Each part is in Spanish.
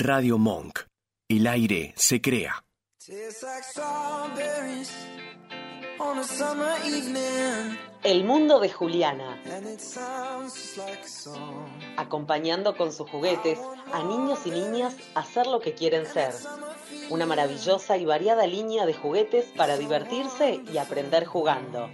Radio Monk. El aire se crea. El mundo de Juliana. Acompañando con sus juguetes a niños y niñas a ser lo que quieren ser. Una maravillosa y variada línea de juguetes para divertirse y aprender jugando.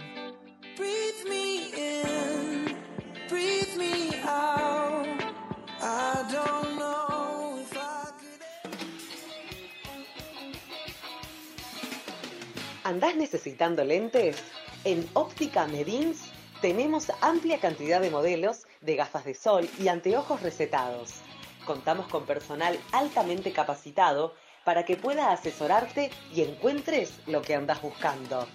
¿Andás necesitando lentes? En Óptica Medins tenemos amplia cantidad de modelos de gafas de sol y anteojos recetados. Contamos con personal altamente capacitado para que pueda asesorarte y encuentres lo que andas buscando.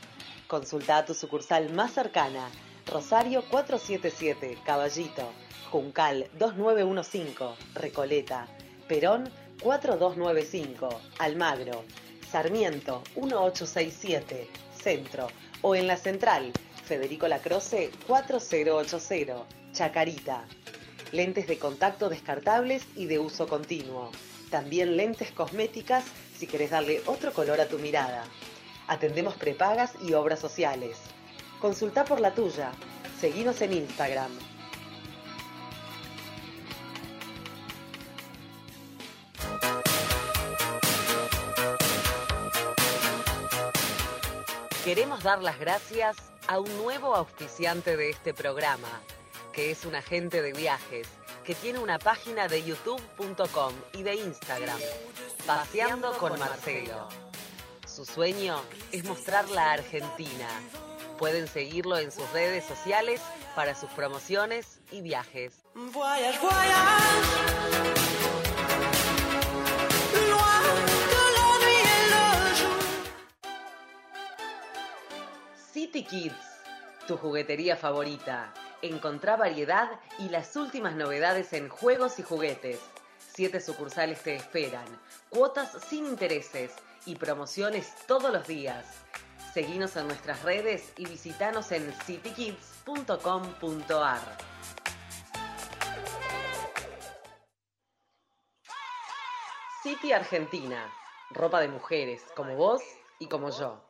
Consulta a tu sucursal más cercana, Rosario 477, Caballito, Juncal 2915, Recoleta, Perón 4295, Almagro, Sarmiento 1867, Centro, o en la central, Federico Lacroce 4080, Chacarita. Lentes de contacto descartables y de uso continuo. También lentes cosméticas si querés darle otro color a tu mirada. Atendemos prepagas y obras sociales. Consulta por la tuya. Seguinos en Instagram, Queremos dar las gracias a un nuevo auspiciante de este programa, que es un agente de viajes, que tiene una página de youtube.com y de Instagram, Paseando con Marcelo. Su sueño es mostrar la Argentina. Pueden seguirlo en sus redes sociales para sus promociones y viajes. City Kids, tu juguetería favorita. Encontrá variedad y las últimas novedades en juegos y juguetes. Siete sucursales te esperan, cuotas sin intereses y promociones todos los días. Seguinos en nuestras redes y visitanos en citykids.com.ar. City Argentina, ropa de mujeres como vos y como yo.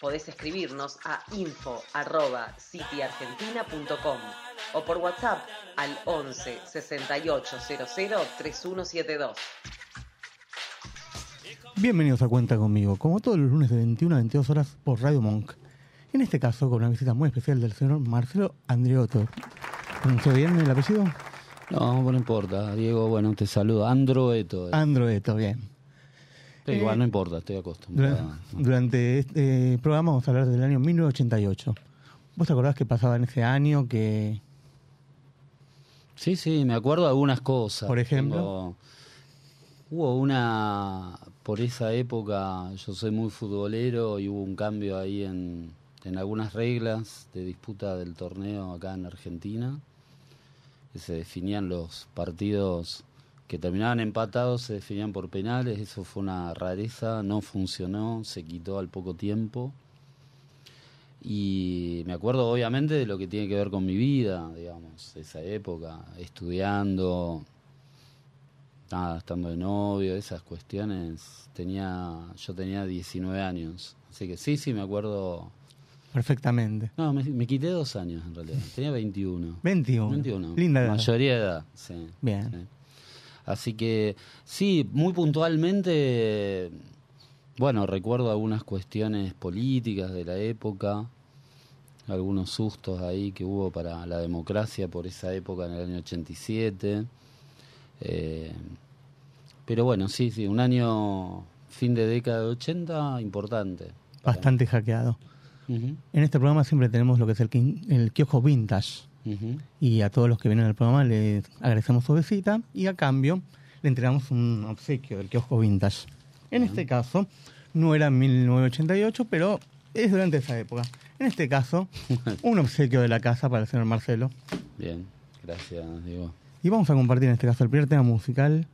Podés escribirnos a info.cityargentina.com o por WhatsApp al 11 68 00 3172. Bienvenidos a Cuenta conmigo, como todos los lunes de 21 a 22 horas por Radio Monk. En este caso, con una visita muy especial del señor Marcelo Andriotto. ¿Pronunció bien el apellido? No, no importa. Diego, bueno, te saludo. Androeto. Androeto, bien. Igual, eh, no importa, estoy acostumbrado. Durante, este programa vamos a hablar del año 1988. ¿Vos te acordás que pasaba en ese año que Sí, sí, me acuerdo de algunas cosas. Por ejemplo. hubo una, por esa época, yo soy muy futbolero y hubo un cambio ahí en, en algunas reglas de disputa del torneo acá en Argentina. Que se definían los partidos que terminaban empatados, se definían por penales, eso fue una rareza, no funcionó, se quitó al poco tiempo. Y me acuerdo obviamente de lo que tiene que ver con mi vida, digamos, esa época, estudiando, nada, estando de novio, esas cuestiones. Tenía, yo tenía 19 años, así que sí, sí, me acuerdo. Perfectamente. No, me, quité dos años en realidad, tenía 21. 21. 21. Linda edad. Mayoría de edad, sí. Bien. Así que sí, muy puntualmente bueno, recuerdo algunas cuestiones políticas de la época, algunos sustos ahí que hubo para la democracia por esa época en el año 87. Eh, pero bueno, sí, sí, un año fin de década de 80 importante. Bastante hackeado. En este programa siempre tenemos lo que es el, el kiosco vintage. Y a todos los que vienen al programa les agradecemos su visita y a cambio le entregamos un obsequio del kiosco vintage. En este caso, no era en 1988, pero es durante esa época. En este caso, un obsequio de la casa para el señor Marcelo. Bien, gracias, Diego. Y vamos a compartir en este caso el primer tema musical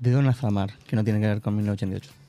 de Donna Summer, que no tiene que ver con 1988.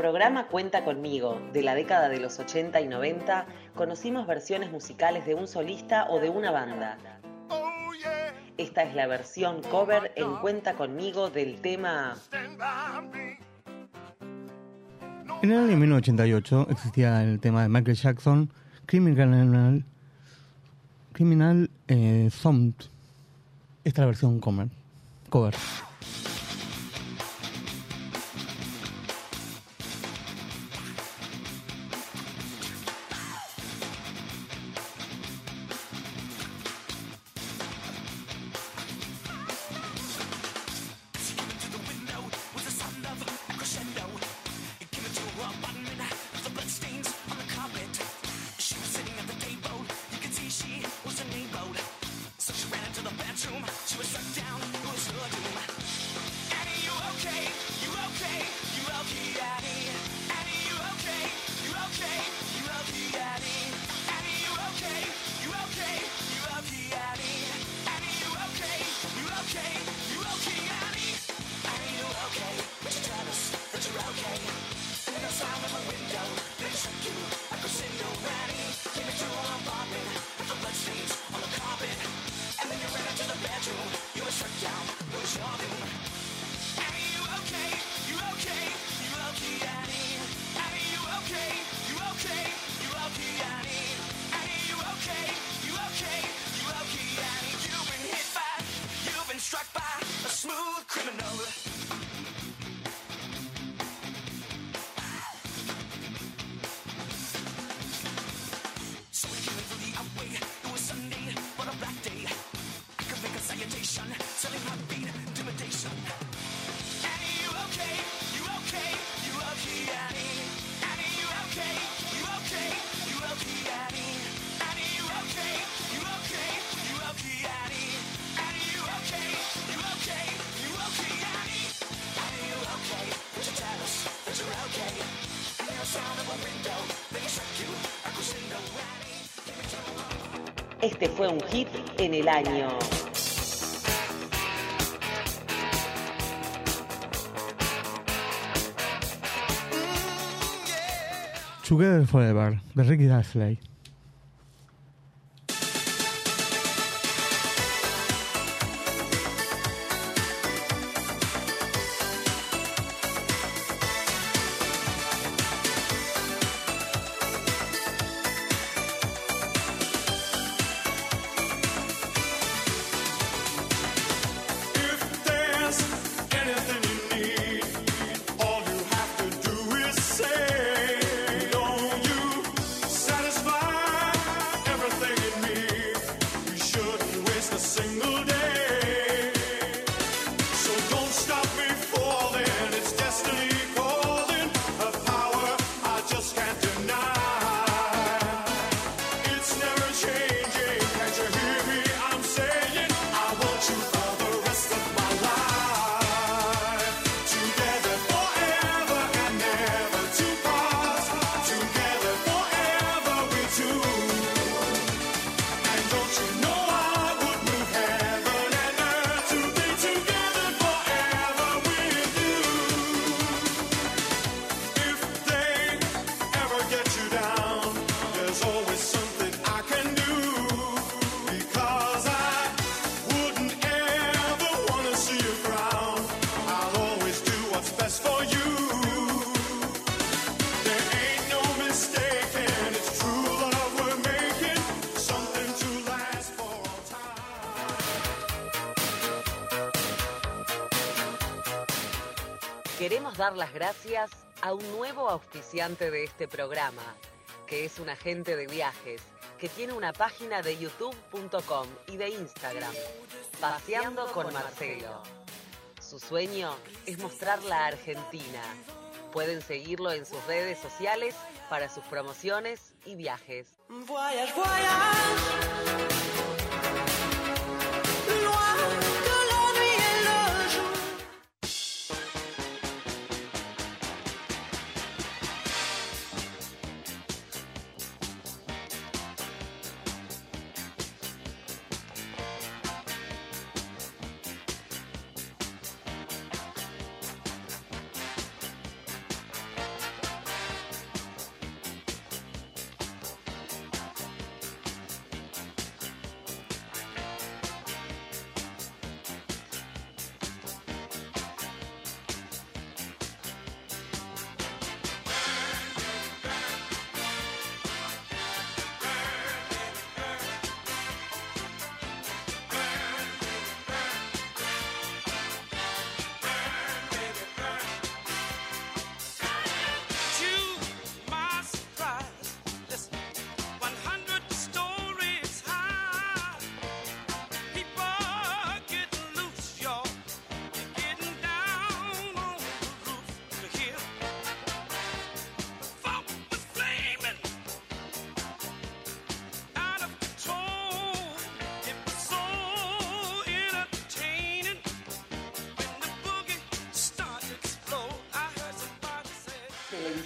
Programa Cuenta conmigo, de la década de los 80 y 90, conocimos versiones musicales de un solista o de una banda. Esta es la versión cover en Cuenta conmigo del tema... En el año 1988 existía el tema de Michael Jackson, Criminal, Criminal eh. Esta es la versión cover. cover. Este fue un hit en el año. Together Forever, de Ricky Astley. Las gracias a un nuevo auspiciante de este programa, que es un agente de viajes, que tiene una página de youtube.com y de Instagram, Paseando con Marcelo. Su sueño es mostrar la Argentina. Pueden seguirlo en sus redes sociales para sus promociones y viajes. Voyage, voyage.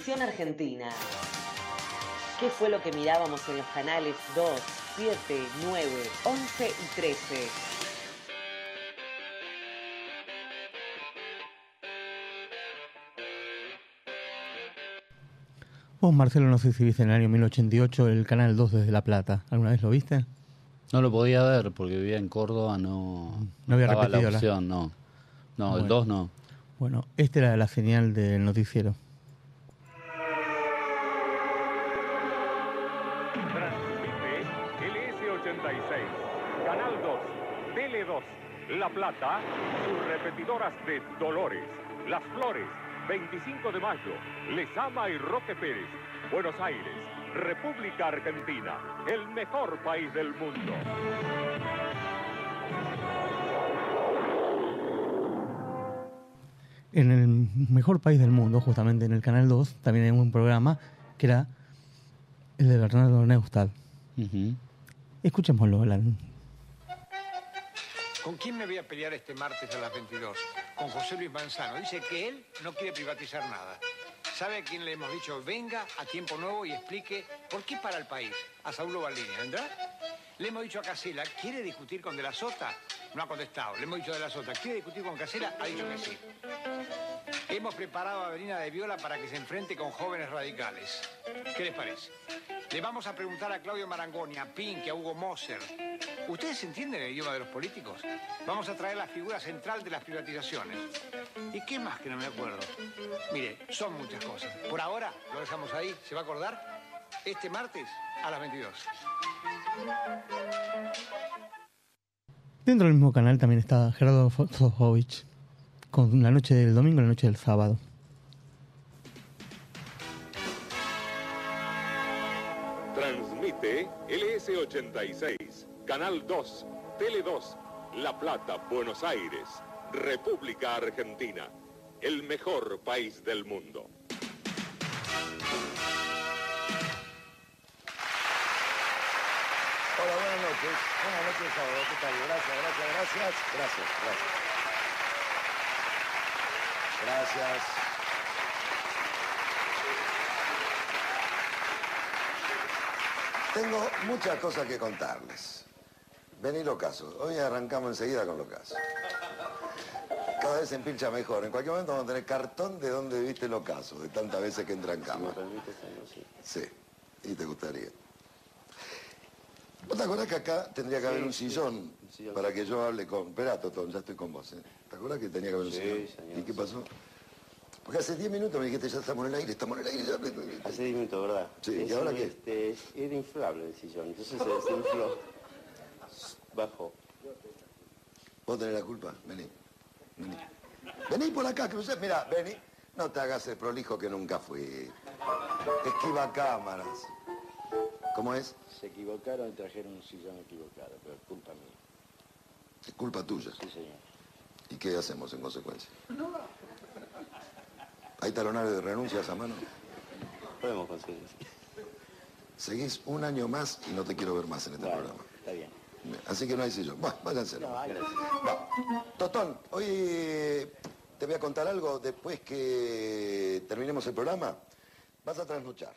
Televisión Argentina. ¿Qué fue lo que mirábamos en los canales 2, 7, 9, 11 y 13? Vos, Marcelo, no sé si viste en el año 1088 el Canal 2 desde La Plata. ¿Alguna vez lo viste? No lo podía ver porque vivía en Córdoba, no, No había la repetido la- opción, no. No, el Bueno. 2 no. Bueno, esta era la señal del noticiero. Sus repetidoras de Dolores, Las Flores, 25 de Mayo, Lesama y Roque Pérez, Buenos Aires, República Argentina, el mejor país del mundo. En el mejor país del mundo, justamente en el Canal 2, también hay un programa que era el de Bernardo Neustadt. Ujú. Escuchémoslo, Alan. ¿Con quién me voy a pelear este martes a las 22? Con José Luis Manzano. Dice que él no quiere privatizar nada. ¿Sabe a quién le hemos dicho venga a tiempo nuevo y explique por qué para el país? A Saulo Baldini, ¿vendrá? Le hemos dicho a Casela, ¿quiere discutir con De la Sota? No ha contestado. Le hemos dicho a De la Sota, ¿quiere discutir con Casela? Ha dicho que sí. Hemos preparado a Avelina de Viola para que se enfrente con jóvenes radicales. ¿Qué les parece? Le vamos a preguntar a Claudio Marangoni, a Pink, a Hugo Moser. ¿Ustedes entienden el idioma de los políticos? Vamos a traer la figura central de las privatizaciones. ¿Y qué más que no me acuerdo? Mire, son muchas cosas. Por ahora lo dejamos ahí. ¿Se va a acordar? Este martes a las 22. Dentro del mismo canal también está Gerardo Sofovich, con la noche del domingo y la noche del sábado. Transmite LS86, Canal 2, Tele 2, La Plata, Buenos Aires, República Argentina, el mejor país del mundo. Hola, buenas noches. Buenas noches, sábado. ¿Qué tal? Gracias, gracias, gracias. Gracias, gracias. Gracias. Tengo muchas cosas que contarles. Vení los casos. Hoy arrancamos enseguida con los casos. Cada vez se empilcha mejor. En cualquier momento vamos a tener cartón de dónde viste los casos, de tantas veces que entra en cámara. Sí, y te gustaría. ¿Vos te acordás que acá tendría que haber un sillón para que yo hable con... Esperá, Totón, ya estoy con vos. ¿eh? ¿Te acordás que tenía que haber un sillón? ¿Y qué pasó? Porque hace 10 minutos me dijiste, ya estamos en el aire, estamos en el aire. Ya... Hace 10 minutos, ¿verdad? Sí, ¿y ahora qué? Este, era inflable el sillón, entonces se desinfló. Bajó. Vos tenés la culpa, vení. Vení. Vení por acá, crucé. Mira, vení. No te hagas el prolijo que nunca fui. Esquiva cámaras. ¿Cómo es? Se equivocaron y trajeron un sillón equivocado, pero es culpa mía. Es culpa tuya. Sí, señor. ¿Y qué hacemos en consecuencia? ¿Hay talonario de renuncias a mano? Podemos conseguir. Seguís un año más y no te quiero ver más en este Bueno, programa. está bien. Así que no hay sillón. Bueno, váyanse. No. Totón, hoy te voy a contar algo después que terminemos el programa. Vas a trasnochar.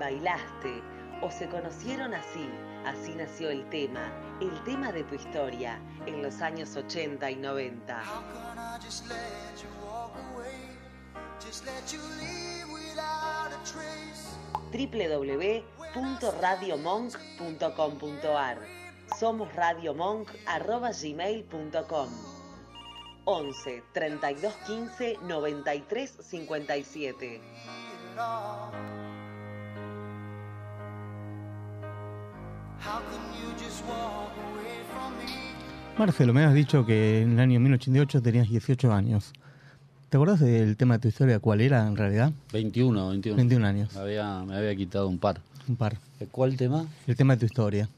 Bailaste o se conocieron así? Así nació el tema, el tema de tu historia, en los años 80 y 90. How can I just let you walk away? Just let you leave without a trace. www.radiomonk.com.ar Somos radiomonk.gmail.com 11 32 15 93 57 Marcelo, me has dicho que en el año 1988 tenías 18 años. ¿Te acordás del tema de tu historia? ¿Cuál era en realidad? 21, 21. 21 años. Me había, me había quitado un par. Un par. ¿Cuál tema? El tema de tu historia.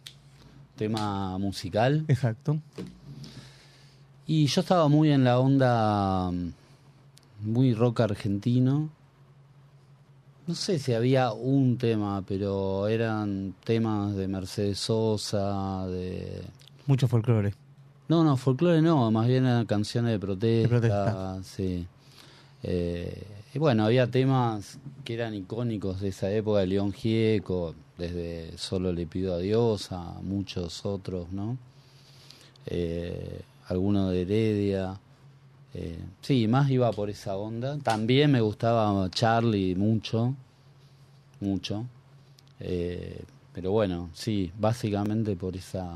Tema musical. Exacto. Y yo estaba muy en la onda mm, muy rock argentino. No sé si había un tema, pero eran temas de Mercedes Sosa, de... Mucho folclore. No, no, folclore no, más bien eran canciones de protesta. protesta. Sí. Eh, y bueno, había temas que eran icónicos de esa época, de León Gieco, desde Solo le pido a Dios a muchos otros, ¿no? Eh, alguno de Heredia. Eh, sí, más iba por esa onda. También me gustaba Charlie mucho, mucho. Eh, pero bueno, sí, básicamente por esa,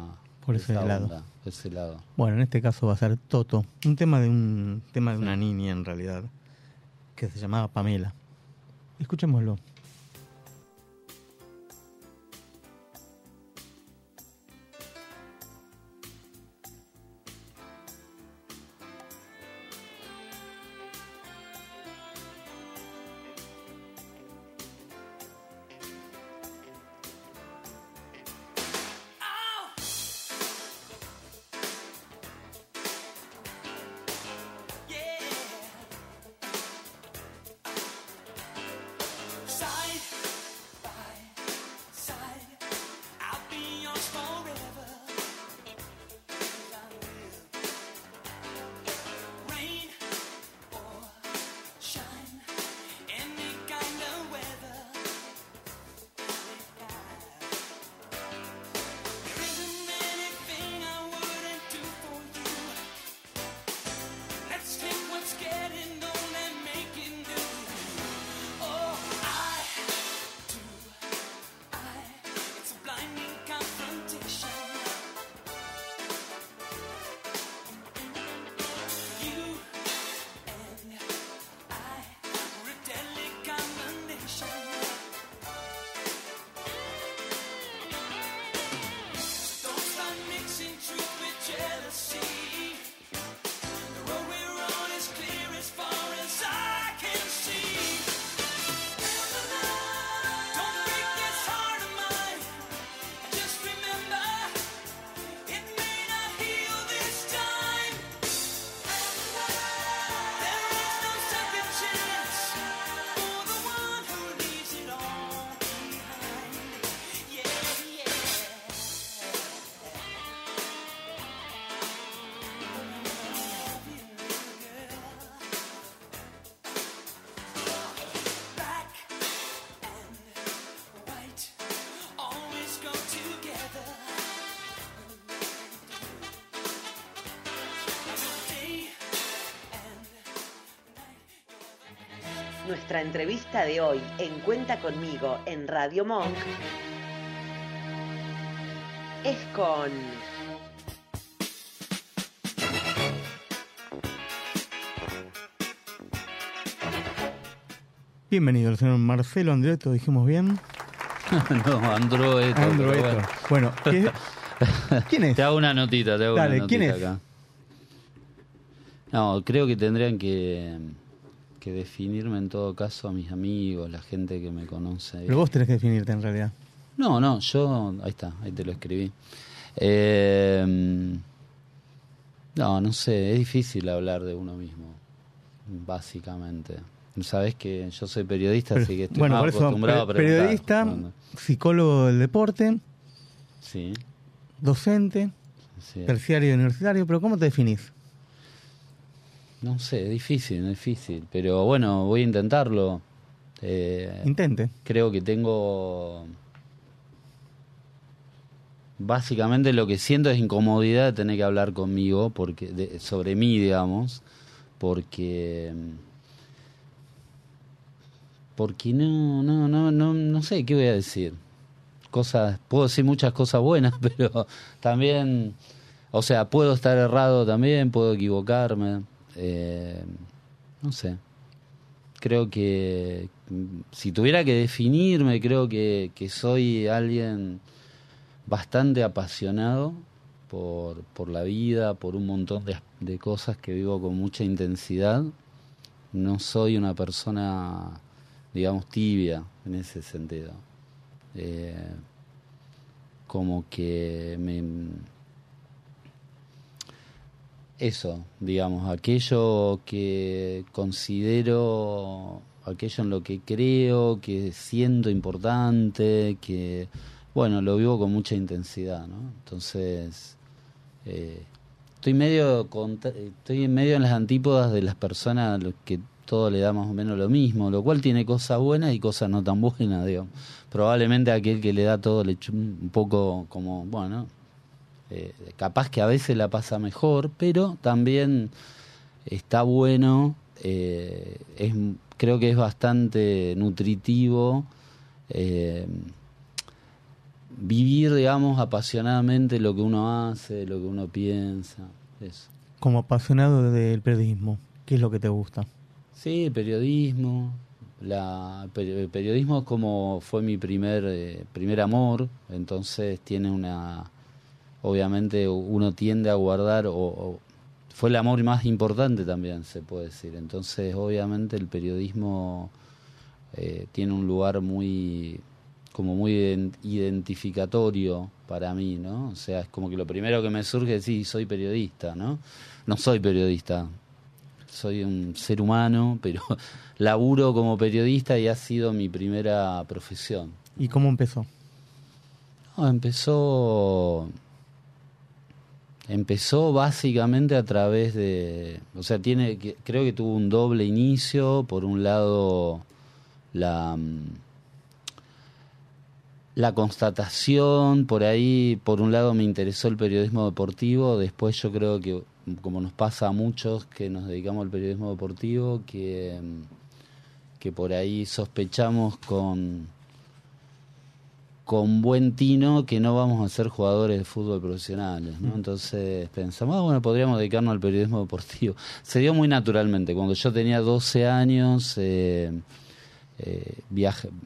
Por ese esa lado. onda, ese lado. Bueno, en este caso va a ser Toto. Un tema de un tema de una niña en realidad. Que se llamaba Pamela. Escuchémoslo. Nuestra entrevista de hoy en Cuenta conmigo en Radio Monk es con Bienvenido, el señor Marcelo Andreto, dijimos bien. no, Androeto. Androeto. bueno. Bueno, ¿qué- ¿quién es? Te hago una notita, te hago Dale, una ¿quién notita es? acá. No, creo que tendrían que, que definirme en todo caso a mis amigos, la gente que me conoce. Pero vos tenés que definirte en realidad. No, no, yo, ahí está, ahí te lo escribí. Eh, no, no sé, es difícil hablar de uno mismo, básicamente. Sabes que yo soy periodista, Pero- así que estoy bueno, más por eso, acostumbrado a preguntar. periodista, psicólogo del deporte, Sí, docente, sí. terciario y universitario, pero ¿cómo te definís? No sé, es difícil, es difícil. Pero bueno, voy a intentarlo. Eh, Intente. creo que tengo. Básicamente lo que siento es incomodidad de tener que hablar conmigo porque de- sobre mí, digamos, porque porque no no no no no sé qué voy a decir. Cosas puedo decir muchas cosas buenas, pero también o sea, puedo estar errado también, puedo equivocarme. Eh, no sé creo que si tuviera que definirme, creo que, que soy alguien bastante apasionado por, por la vida, por un montón de, de cosas que vivo con mucha intensidad. No soy una persona, digamos, tibia en ese sentido. Eh, como que me, eso, digamos, aquello que considero, aquello en lo que creo, que siento importante, que, bueno, lo vivo con mucha intensidad, ¿no? Entonces, eh, estoy medio, estoy en medio en las antípodas de las personas que todo le da más o menos lo mismo, lo cual tiene cosas buenas y cosas no tan buenas, digo. Probablemente aquel que le da todo le un poco como, bueno, eh, capaz que a veces la pasa mejor, pero también está bueno, eh, es, creo que es bastante nutritivo eh, vivir, digamos, apasionadamente lo que uno hace, lo que uno piensa, eso. Como apasionado del periodismo, ¿qué es lo que te gusta? Sí, periodismo. La, el periodismo como fue mi primer, primer amor, entonces tiene una... Obviamente uno tiende a guardar, o, o- fue el amor más importante también, se puede decir. Entonces, obviamente el periodismo eh, tiene un lugar muy como muy ident- identificatorio para mí, ¿no? O sea, es como que lo primero que me surge es, sí, soy periodista, ¿no? No soy periodista, soy un ser humano, pero laburo como periodista y ha sido mi primera profesión. ¿Y cómo empezó? No, empezó empezó básicamente a través de, o sea, tiene creo que tuvo un doble inicio, por un lado la mm, la constatación, por ahí, por un lado me interesó el periodismo deportivo, después yo creo que, como nos pasa a muchos que nos dedicamos al periodismo deportivo, que, mm, que por ahí sospechamos con, con buen tino que no vamos a ser jugadores de fútbol profesionales, ¿no? Entonces pensamos, ah, bueno, podríamos dedicarnos al periodismo deportivo. Se dio muy naturalmente. Cuando yo tenía 12 años, eh, eh,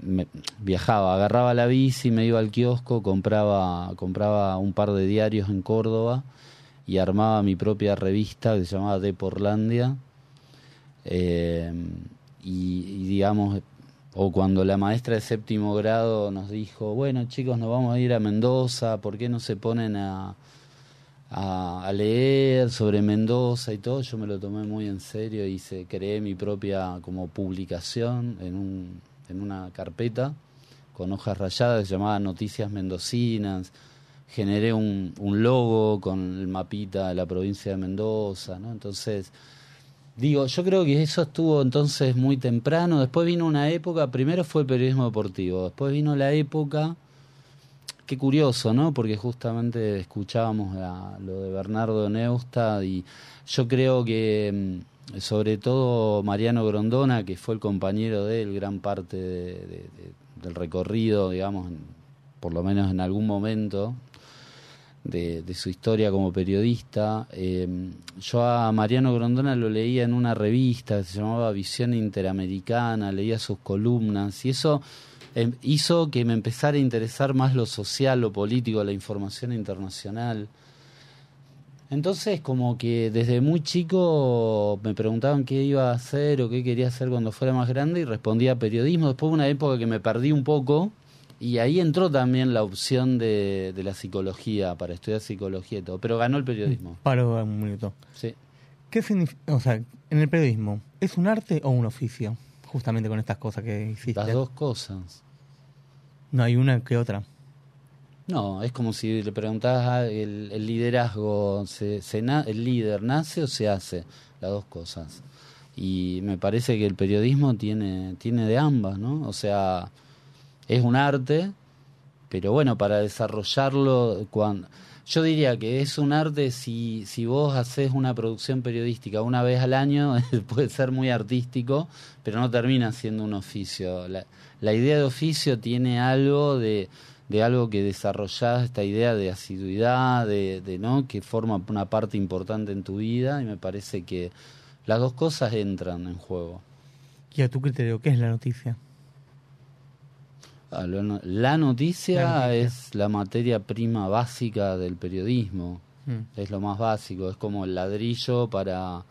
me- viajaba, agarraba la bici, me iba al kiosco, compraba, compraba un par de diarios en Córdoba y armaba mi propia revista que se llamaba De Porlandia. Eh, y, y digamos, o cuando la maestra de séptimo grado nos dijo, bueno chicos, nos vamos a ir a Mendoza, ¿por qué no se ponen a, a, leer sobre Mendoza y todo? Yo me lo tomé muy en serio y se creé mi propia como publicación en, un, en una carpeta con hojas rayadas llamaba Noticias Mendocinas. Generé un, un logo con el mapita de la provincia de Mendoza, ¿no? Entonces, Digo, yo creo que eso estuvo entonces muy temprano. Después vino una época, primero fue el periodismo deportivo, después vino la época, qué curioso, ¿no? Porque justamente escuchábamos a- lo de Bernardo Neustadt y yo creo que sobre todo Mariano Grondona, que fue el compañero de él gran parte de- de- de- del recorrido, digamos, por lo menos en algún momento de, de su historia como periodista. Eh, yo a Mariano Grondona lo leía en una revista que se llamaba Visión Interamericana, leía sus columnas y eso eh, hizo que me empezara a interesar más lo social, lo político, la información internacional. Entonces, como que desde muy chico me preguntaban qué iba a hacer o qué quería hacer cuando fuera más grande y respondía periodismo. Después una época que me perdí un poco y ahí entró también la opción de, de la psicología, para estudiar psicología y todo, pero ganó el periodismo. Paro un minuto. Sí. ¿Qué significa, o sea, en el periodismo, ¿es un arte o un oficio? Justamente con estas cosas que hiciste. Las dos cosas. No hay una que otra. No, es como si le preguntabas el, el liderazgo, se, se na- ¿el líder nace o se hace? Las dos cosas. Y me parece que el periodismo tiene, tiene de ambas, ¿no? O sea, es un arte, pero bueno, para desarrollarlo, cuando, yo diría que es un arte si, si vos haces una producción periodística una vez al año, puede ser muy artístico, pero no termina siendo un oficio. La, la idea de oficio tiene algo de, de algo que desarrollás, esta idea de asiduidad, de, de no que forma una parte importante en tu vida, y me parece que las dos cosas entran en juego. Y a tu criterio, ¿qué es la noticia? La noticia, La noticia. es la materia prima básica del periodismo. Mm. Es lo más básico, es como el ladrillo para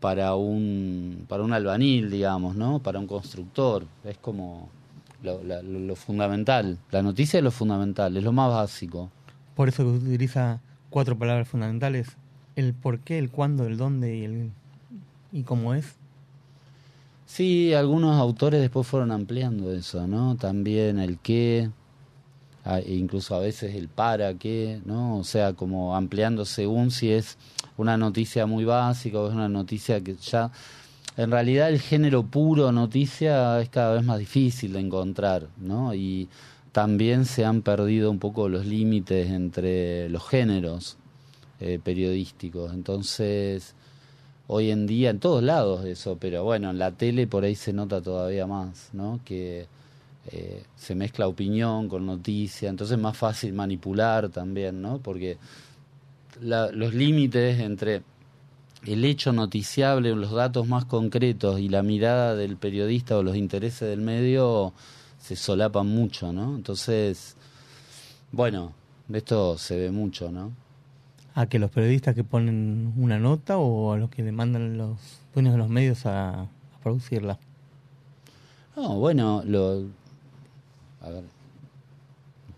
para un para un albañil, digamos, ¿no? Para un constructor, es como lo, lo- lo fundamental. La noticia es lo fundamental, es lo más básico. Por eso que utiliza cuatro palabras fundamentales. El por qué, el cuándo, el dónde y el y cómo es. Sí, algunos autores después fueron ampliando eso, ¿no? También el qué, e incluso a veces el para qué, ¿no? O sea, como ampliando según si es una noticia muy básica o es una noticia que ya... En realidad el género puro noticia es cada vez más difícil de encontrar, ¿no? Y también se han perdido un poco los límites entre los géneros eh, periodísticos. Entonces, hoy en día en todos lados eso, pero bueno, en la tele por ahí se nota todavía más, ¿no? Que eh, se mezcla opinión con noticia, entonces es más fácil manipular también, ¿no? Porque la- los límites entre el hecho noticiable, los datos más concretos y la mirada del periodista o los intereses del medio se solapan mucho, ¿no? Entonces, bueno, de esto se ve mucho, ¿no? ¿A que los periodistas que ponen una nota o a los que le mandan los dueños de los medios a, a producirla? No, bueno, lo, a ver,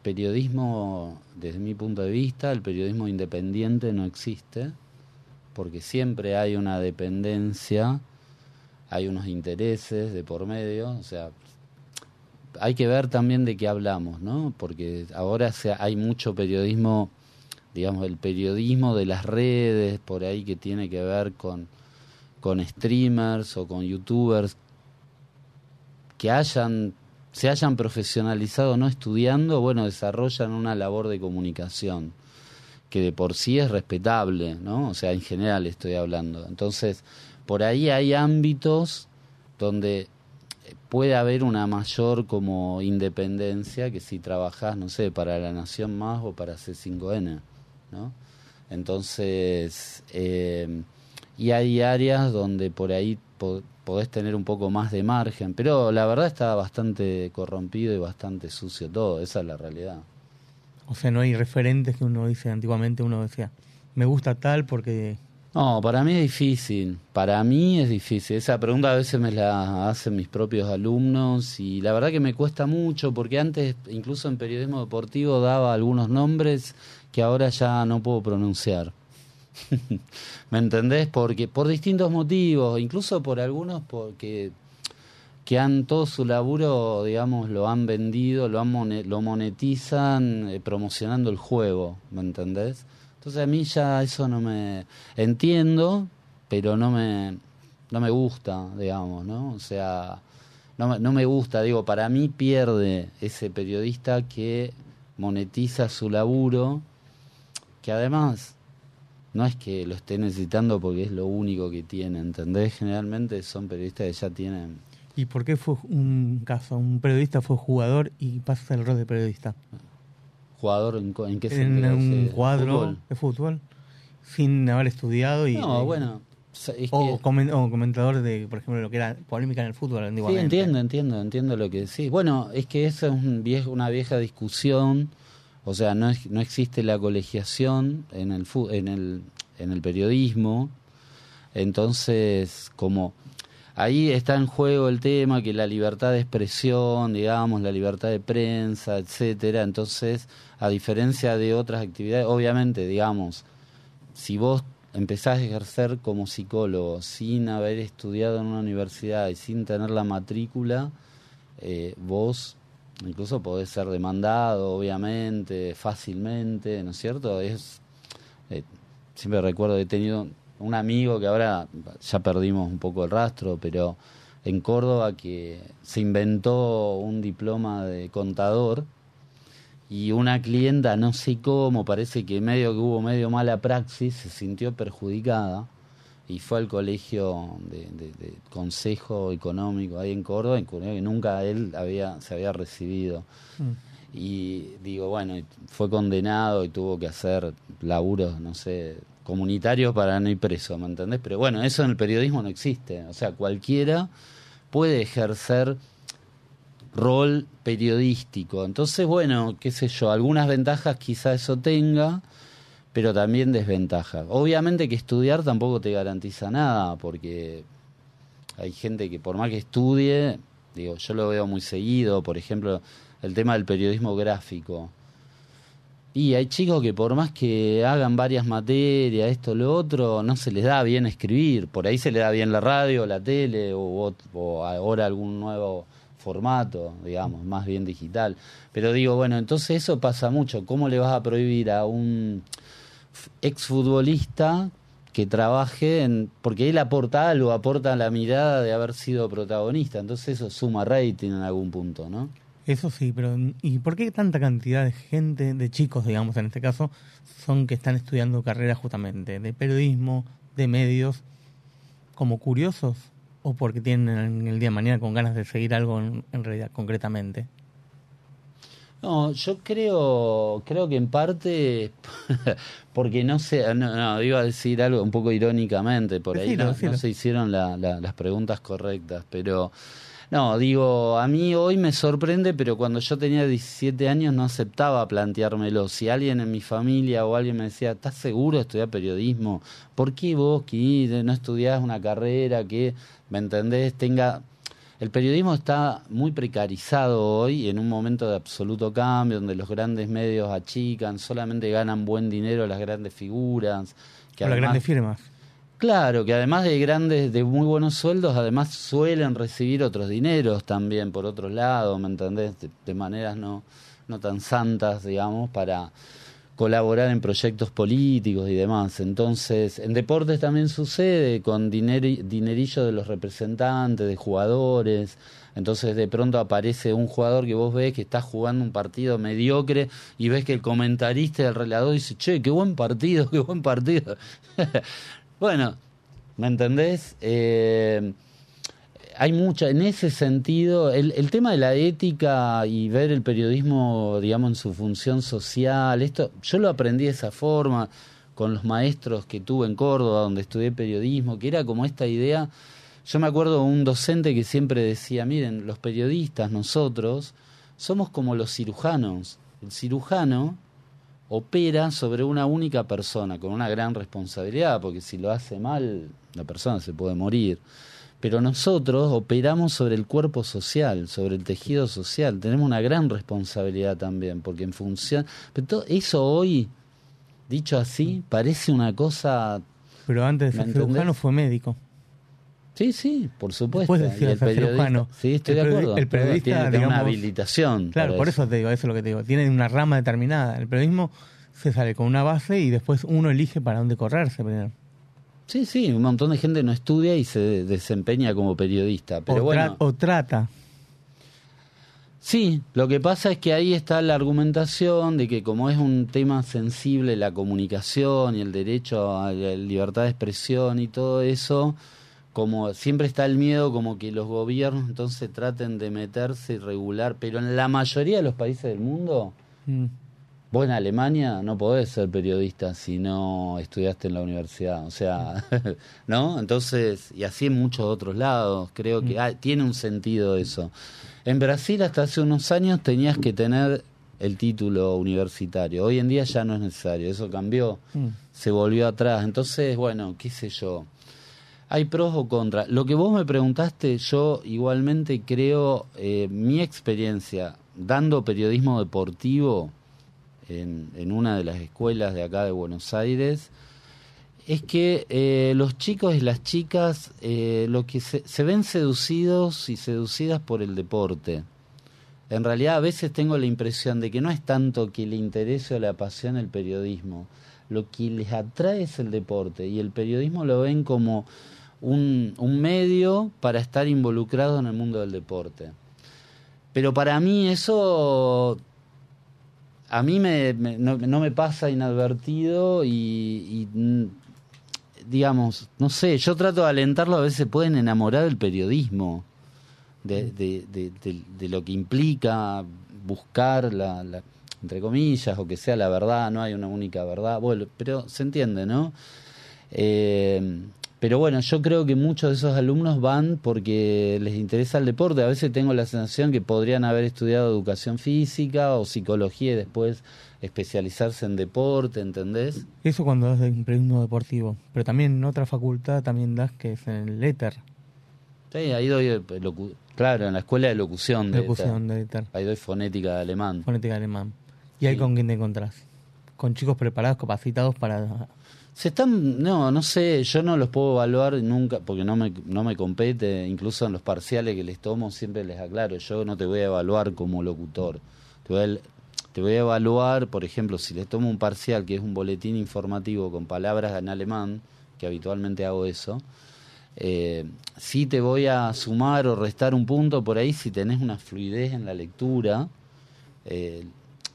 periodismo, desde mi punto de vista, el periodismo independiente no existe, porque siempre hay una dependencia, hay unos intereses de por medio, o sea, hay que ver también de qué hablamos, ¿no? Porque ahora hay mucho periodismo, digamos, el periodismo de las redes, por ahí que tiene que ver con, con streamers o con youtubers que hayan se hayan profesionalizado no estudiando, bueno, desarrollan una labor de comunicación que de por sí es respetable, ¿no? O sea, en general estoy hablando. Entonces, por ahí hay ámbitos donde puede haber una mayor como independencia que si trabajás, no sé, para La Nación Más o para C5N, ¿no? Entonces, eh, y hay áreas donde por ahí po- podés tener un poco más de margen, pero la verdad está bastante corrompido y bastante sucio todo, esa es la realidad. O sea, no hay referentes que uno dice antiguamente, uno decía, me gusta tal porque... No, para mí es difícil, para mí es difícil. Esa pregunta a veces me la hacen mis propios alumnos y la verdad que me cuesta mucho porque antes, incluso en periodismo deportivo, daba algunos nombres que ahora ya no puedo pronunciar. ¿Me entendés? Porque por distintos motivos, incluso por algunos porque que han todo su laburo, digamos, lo han vendido, lo han lo monetizan eh, promocionando el juego, ¿me entendés? Entonces a mí ya eso no me entiendo, pero no me no me gusta, digamos, ¿no? O sea, no no me gusta, digo, para mí pierde ese periodista que monetiza su laburo, que además no es que lo esté necesitando porque es lo único que tiene, ¿entendés? Generalmente son periodistas que ya tienen ¿Y por qué fue un caso? Un periodista fue jugador y pasa el rol de periodista. jugador en, en qué En sentido, un ¿De cuadro fútbol? de fútbol, sin haber estudiado y... No, bueno, es o, que- comen- o comentador de, por ejemplo, lo que era polémica en el fútbol Sí, entiendo, entiendo, entiendo lo que decís. Bueno, es que esa es un viejo, una vieja discusión, o sea, no, es- no existe la colegiación en el, en, el, en el periodismo, entonces, como ahí está en juego el tema que la libertad de expresión, digamos, la libertad de prensa, etcétera, entonces, a diferencia de otras actividades, obviamente, digamos, si vos empezás a ejercer como psicólogo sin haber estudiado en una universidad y sin tener la matrícula, eh, vos incluso podés ser demandado, obviamente, fácilmente, ¿no es cierto? Es, eh, siempre recuerdo, he tenido un amigo que ahora ya perdimos un poco el rastro, pero en Córdoba que se inventó un diploma de contador y una clienta, no sé cómo, parece que medio que hubo medio mala praxis, se sintió perjudicada y fue al colegio de, de- de consejo económico ahí en Córdoba, en Córdoba, que nunca él había, se había recibido. Mm. Y digo, bueno, fue condenado y tuvo que hacer laburos, no sé, comunitarios para no ir preso, ¿me entendés? Pero bueno, eso en el periodismo no existe. O sea, cualquiera puede ejercer rol periodístico. Entonces, bueno, qué sé yo, algunas ventajas quizá eso tenga, pero también desventajas. Obviamente que estudiar tampoco te garantiza nada, porque hay gente que por más que estudie, digo, yo lo veo muy seguido, por ejemplo, el tema del periodismo gráfico. Y hay chicos que por más que hagan varias materias, esto, lo otro, no se les da bien escribir. Por ahí se les da bien la radio, la tele o, o ahora algún nuevo formato, digamos, más bien digital. Pero digo, bueno, entonces eso pasa mucho. ¿Cómo le vas a prohibir a un exfutbolista que trabaje en... Porque él aporta algo, aporta la mirada de haber sido protagonista. Entonces eso suma rating en algún punto, ¿no? Eso sí, pero ¿y por qué tanta cantidad de gente, de chicos, digamos, en este caso, son que están estudiando carreras justamente de periodismo, de medios, como curiosos o porque tienen en el día de mañana con ganas de seguir algo en realidad concretamente? No, yo creo, creo que en parte, porque no sé, no, no, iba a decir algo un poco irónicamente, por ahí Decilo, no, decilo. no se hicieron la- la- las preguntas correctas, pero no, digo, a mí hoy me sorprende, pero cuando yo tenía 17 años no aceptaba planteármelo. Si alguien en mi familia o alguien me decía, ¿estás seguro de estudiar periodismo? ¿Por qué vos que no estudiás una carrera que, ¿me entendés? Tenga el periodismo está muy precarizado hoy en un momento de absoluto cambio, donde los grandes medios achican, solamente ganan buen dinero las grandes figuras. Que o las grandes firmas. Claro, que además de grandes, de muy buenos sueldos, además suelen recibir otros dineros también por otro lado, ¿me entendés? De, de maneras no, no tan santas, digamos, para colaborar en proyectos políticos y demás. Entonces, en deportes también sucede con dineri- dinerillo de los representantes, de jugadores. Entonces, de pronto aparece un jugador que vos ves que está jugando un partido mediocre y ves que el comentarista y el relator dice, che, qué buen partido, qué buen partido. bueno, ¿me entendés? Eh, hay mucha, en ese sentido, el, el tema de la ética y ver el periodismo, digamos, en su función social, esto, yo lo aprendí de esa forma con los maestros que tuve en Córdoba, donde estudié periodismo, que era como esta idea, yo me acuerdo un docente que siempre decía, miren, los periodistas, nosotros, somos como los cirujanos. El cirujano opera sobre una única persona, con una gran responsabilidad, porque si lo hace mal, la persona se puede morir. Pero nosotros operamos sobre el cuerpo social, sobre el tejido social. Tenemos una gran responsabilidad también, porque en función... Pero todo eso hoy, dicho así, parece una cosa... Pero antes de ¿Me ser cirujano fue médico. Sí, sí, por supuesto. Después decía Y el ser periodista-. Sí, estoy El de acuerdo. el periodista, tiene una habilitación. Claro, por eso te digo, eso es lo que te digo. Tiene una rama determinada. El periodismo se sale con una base y después uno elige para dónde correrse primero. Sí, sí, un montón de gente no estudia y se desempeña como periodista. Pero o, bueno, o trata. Sí, lo que pasa es que ahí está la argumentación de que como es un tema sensible la comunicación y el derecho a la libertad de expresión y todo eso, como siempre está el miedo como que los gobiernos entonces traten de meterse y regular, pero en la mayoría de los países del mundo, Mm. Vos en Alemania no podés ser periodista si no estudiaste en la universidad, o sea, ¿no? Entonces, y así en muchos otros lados, creo que ah, tiene un sentido eso. En Brasil hasta hace unos años tenías que tener el título universitario, hoy en día ya no es necesario, eso cambió, Mm. se volvió atrás, entonces, bueno, qué sé yo. Hay pros o contras. Lo que vos me preguntaste, yo igualmente creo, eh, mi experiencia dando periodismo deportivo en, una de las escuelas de acá de Buenos Aires, es que eh, los chicos y las chicas eh, lo que se, ven seducidos y seducidas por el deporte. En realidad a veces tengo la impresión de que no es tanto que le interese o le apasione el periodismo, lo que les atrae es el deporte y el periodismo lo ven como un, un medio para estar involucrado en el mundo del deporte. Pero para mí eso a mí me, me- no, no me pasa inadvertido y, y, mm, digamos, no sé, yo trato de alentarlo, a veces pueden enamorar del periodismo, de, de- de lo que implica buscar la, la- entre comillas, o que sea la verdad, no hay una única verdad, bueno, pero se entiende, ¿no? Eh, pero bueno, yo creo que muchos de esos alumnos van porque les interesa el deporte. A veces tengo la sensación que podrían haber estudiado educación física o psicología y después especializarse en deporte, ¿entendés? Eso cuando das de un periodismo deportivo. Pero también en otra facultad también das que es en el éter. Sí, ahí doy, eh, claro, en la escuela de locución. De Locución de éter. Ahí doy fonética de alemán. Fonética alemán. ¿Y ahí Sí. con quién te encontrás? Con chicos preparados, capacitados para... Se están, no, no sé, yo no los puedo evaluar nunca porque no me, no me compete, incluso en los parciales que les tomo siempre les aclaro, yo no te voy a evaluar como locutor, te voy a, evaluar, por ejemplo, si les tomo un parcial que es un boletín informativo con palabras en alemán, que habitualmente hago eso, eh, sí te voy a sumar o restar un punto por ahí si tenés una fluidez en la lectura, eh,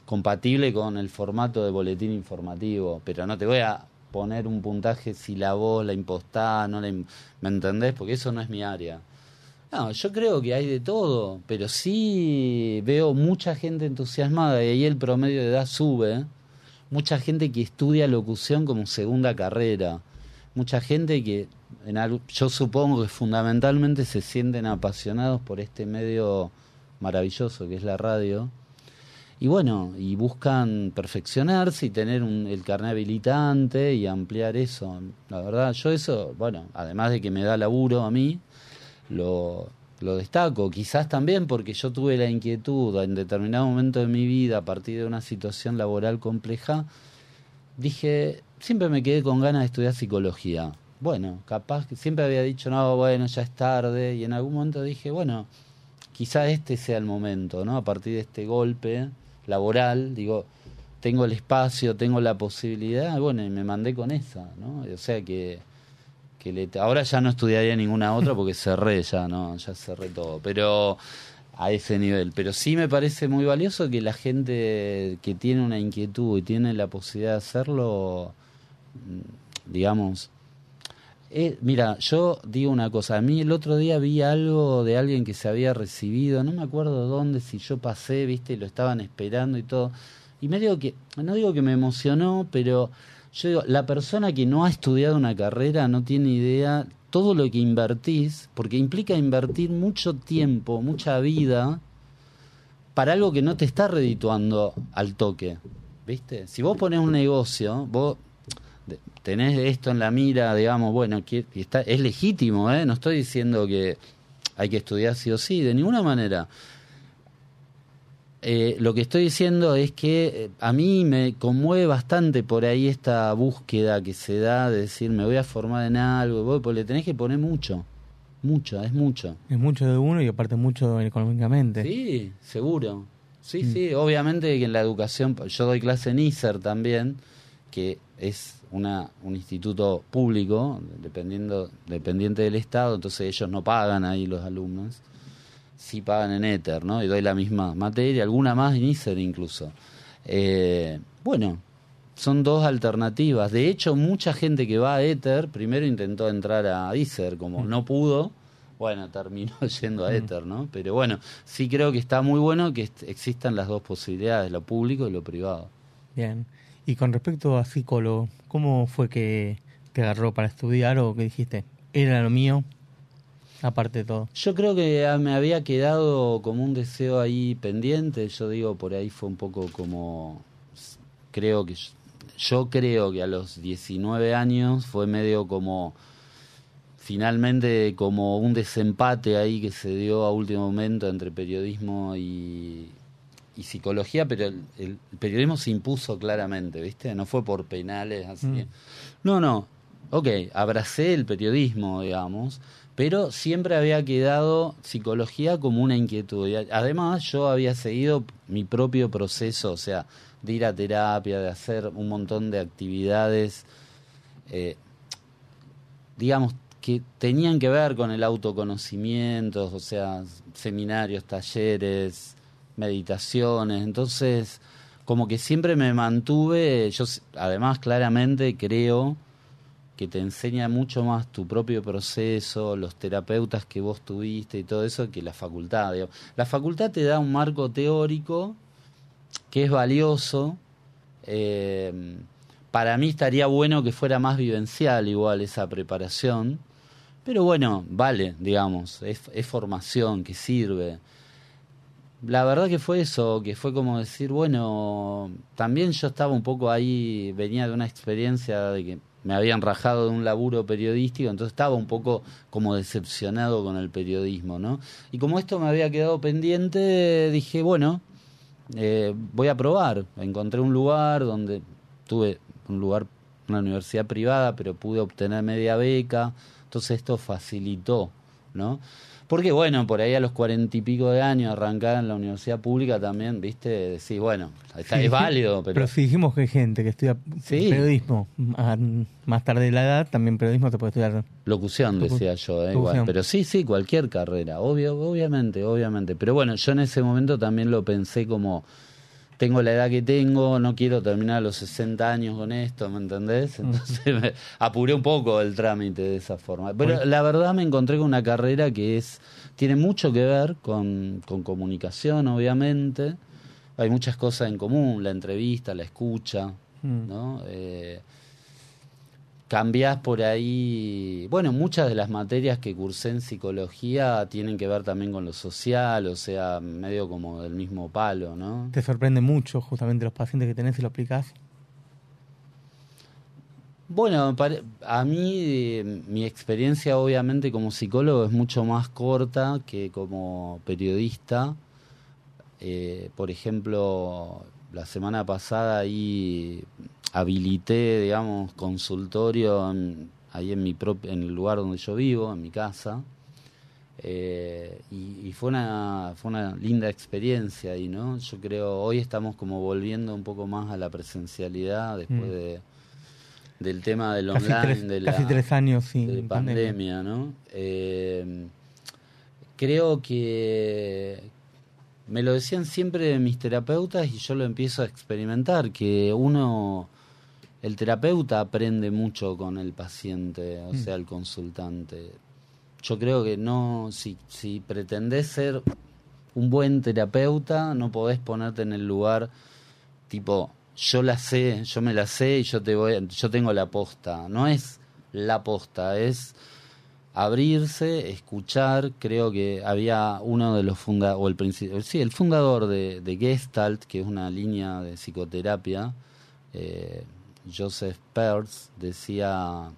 compatible con el formato de boletín informativo, pero no te voy a poner un puntaje si la voz la impostás, no la ¿me entendés? Porque eso no es mi área. No, yo creo que hay de todo, pero sí veo mucha gente entusiasmada y ahí el promedio de edad sube. Mucha gente que estudia locución como segunda carrera. Mucha gente que, en algo- yo supongo que fundamentalmente se sienten apasionados por este medio maravilloso que es la radio. Y bueno, y buscan perfeccionarse y tener un, el carnet habilitante y ampliar eso. La verdad, yo eso, bueno, además de que me da laburo a mí, lo, lo destaco. Quizás también porque yo tuve la inquietud en determinado momento de mi vida, a partir de una situación laboral compleja, dije, siempre me quedé con ganas de estudiar psicología. Bueno, capaz que siempre había dicho, no, bueno, ya es tarde, y en algún momento dije, bueno, quizá este sea el momento, ¿no? A partir de este golpe laboral, digo, tengo el espacio, tengo la posibilidad, bueno, y me mandé con esa, ¿no? O sea que, que le- ahora ya no estudiaría ninguna otra porque cerré ya, ¿no? Ya cerré todo, pero a ese nivel. Pero sí me parece muy valioso que la gente que tiene una inquietud y tiene la posibilidad de hacerlo, mm, digamos, eh, mira, yo digo una cosa, a mí el otro día vi algo de alguien que se había recibido, no me acuerdo dónde, si yo pasé, viste, y lo estaban esperando y todo, y me digo que, no digo que me emocionó, pero yo digo, la persona que no ha estudiado una carrera no tiene idea todo lo que invertís, porque implica invertir mucho tiempo, mucha vida, para algo que no te está redituando al toque, ¿viste? Si vos pones un negocio, vos tenés esto en la mira, digamos, bueno, que está, es legítimo, ¿eh? No estoy diciendo que hay que estudiar sí o sí, de ninguna manera. Eh, lo que estoy diciendo es que eh, a mí me conmueve bastante por ahí esta búsqueda que se da de decir me voy a formar en algo, voy, porque le tenés que poner mucho, mucho, es mucho. Es mucho de uno y aparte mucho económicamente. Sí, seguro. Sí, Mm. sí, obviamente que en la educación, yo doy clase en ISER también, que es una, un instituto público, dependiendo, dependiente del Estado, entonces ellos no pagan ahí los alumnos. sí pagan en Ether, ¿no? Y doy la misma materia, alguna más en Ether incluso. Eh, bueno, son dos alternativas. De hecho, mucha gente que va a Ether primero intentó entrar a Ether, como no pudo, bueno, terminó yendo a Ether, ¿no? Pero bueno, sí creo que está muy bueno que existan las dos posibilidades, lo público y lo privado. Bien. Y con respecto a psicólogo, ¿cómo fue que te agarró para estudiar o que dijiste, era lo mío, aparte de todo? Yo creo que ah, me había quedado como un deseo ahí pendiente, yo digo, por ahí fue un poco como, creo que, yo, yo creo que a los 19 años fue medio como, finalmente como un desempate ahí que se dio a último momento entre periodismo y, y psicología, pero el, el periodismo se impuso claramente, ¿viste? No fue por penales, así. Mm. No, no. Ok, abracé el periodismo, digamos, pero siempre había quedado psicología como una inquietud. Y además, yo había seguido mi propio proceso, o sea, de ir a terapia, de hacer un montón de actividades, eh, digamos, que tenían que ver con el autoconocimiento, o sea, seminarios, talleres, meditaciones. Entonces, como que siempre me mantuve, yo además claramente creo que te enseña mucho más tu propio proceso, los terapeutas que vos tuviste y todo eso que la facultad. La facultad te da un marco teórico que es valioso. eh, para mí estaría bueno que fuera más vivencial igual esa preparación. Pero bueno, vale, digamos, es, es formación que sirve. La verdad que fue eso, que fue como decir, bueno, también yo estaba un poco ahí, venía de una experiencia de que me habían rajado de un laburo periodístico, entonces estaba un poco como decepcionado con el periodismo, ¿no? Y como esto me había quedado pendiente, dije, bueno, eh, voy a probar. Encontré un lugar donde tuve un lugar, una universidad privada, pero pude obtener media beca, entonces esto facilitó, ¿no? Porque bueno, por ahí a los cuarenta y pico de años arrancar en la universidad pública también, viste, decís, bueno, está, Sí, es válido, pero, Pero si dijimos que hay gente que estudia Sí. periodismo a- más tarde de la edad, también periodismo te puede estudiar. locución Locu- decía yo, eh, igual. pero sí, sí, cualquier carrera, obvio, obviamente, obviamente. Pero bueno, yo en ese momento también lo pensé como, tengo la edad que tengo, no quiero terminar a los 60 años con esto, ¿me entendés? Entonces me apuré un poco el trámite de esa forma. Pero la verdad me encontré con una carrera que es tiene mucho que ver con, con comunicación, obviamente. Hay muchas cosas en común, la entrevista, la escucha, Mm. ¿no? Eh, cambiás por ahí, bueno, muchas de las materias que cursé en psicología tienen que ver también con lo social, o sea, medio como del mismo palo, ¿no? Te sorprende mucho justamente los pacientes que tenés y lo aplicás. Bueno, a mí mi experiencia obviamente como psicólogo es mucho más corta que como periodista. Eh, por ejemplo, la semana pasada ahí habilité, digamos, consultorio en- ahí en mi en el lugar donde yo vivo, en mi casa. Eh, y, y fue una fue una linda experiencia ahí, ¿no? Yo creo hoy estamos como volviendo un poco más a la presencialidad después Mm. de del tema del Casi online, tres- de la casi tres años de pandemia. pandemia, ¿no? Eh, creo que me lo decían siempre mis terapeutas y yo lo empiezo a experimentar, que uno, el terapeuta aprende mucho con el paciente, o Mm. sea, el consultante. Yo creo que no, si, si pretendés ser un buen terapeuta, no podés ponerte en el lugar tipo, yo la sé, yo me la sé y yo te voy, yo tengo la posta. No es la posta, es abrirse, escuchar. Creo que había uno de los fundadores, o el principio, sí, el fundador de, de Gestalt, que es una línea de psicoterapia, eh, Joseph Peirce, decía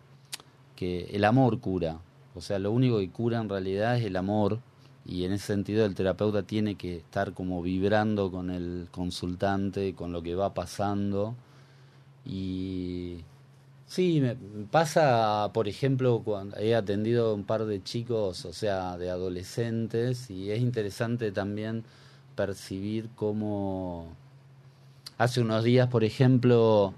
que el amor cura. O sea, lo único que cura en realidad es el amor. Y en ese sentido el terapeuta tiene que estar como vibrando con el consultante, con lo que va pasando. Y sí, me pasa, por ejemplo, cuando he atendido un par de chicos, o sea, de adolescentes, y es interesante también percibir cómo hace unos días, por ejemplo,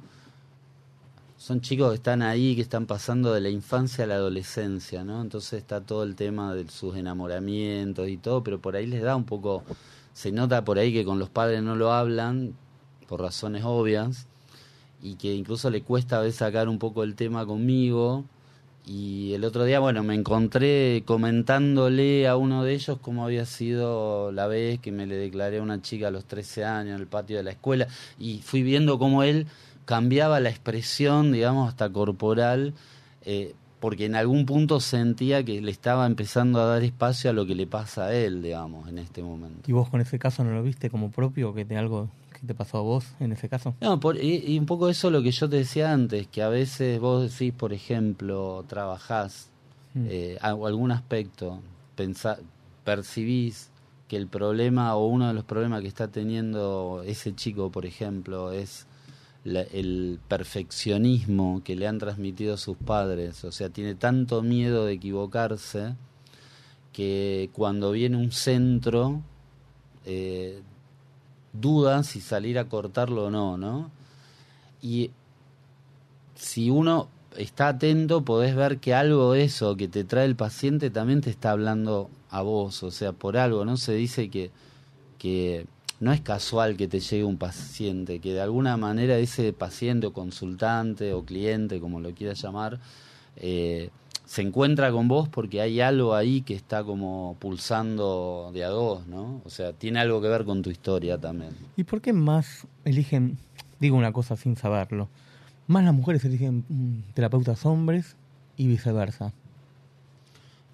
son chicos que están ahí, que están pasando de la infancia a la adolescencia, ¿no? Entonces está todo el tema de sus enamoramientos y todo, pero por ahí les da un poco, se nota por ahí que con los padres no lo hablan, por razones obvias, y que incluso le cuesta a veces sacar un poco el tema conmigo. Y el otro día, bueno, me encontré comentándole a uno de ellos cómo había sido la vez que me le declaré a una chica a los 13 años en el patio de la escuela y fui viendo cómo él cambiaba la expresión, digamos, hasta corporal, eh, porque en algún punto sentía que le estaba empezando a dar espacio a lo que le pasa a él, digamos, en este momento. ¿Y vos con ese caso no lo viste como propio, que te algo que te pasó a vos en ese caso? No, por- y, y un poco eso lo que yo te decía antes, que a veces vos decís, por ejemplo, trabajás Mm. eh, algún aspecto, pensá- percibís que el problema o uno de los problemas que está teniendo ese chico, por ejemplo, es el perfeccionismo que le han transmitido sus padres, o sea, tiene tanto miedo de equivocarse que cuando viene un centro eh, duda si salir a cortarlo o no, ¿no? Y si uno está atento, podés ver que algo de eso que te trae el paciente también te está hablando a vos, o sea, por algo, ¿no? Se dice que, que no es casual que te llegue un paciente, que de alguna manera ese paciente o consultante o cliente, como lo quieras llamar, eh, se encuentra con vos porque hay algo ahí que está como pulsando de a dos, ¿no? O sea, tiene algo que ver con tu historia también. ¿Y por qué más eligen, digo una cosa sin saberlo, más las mujeres eligen mm, terapeutas hombres y viceversa?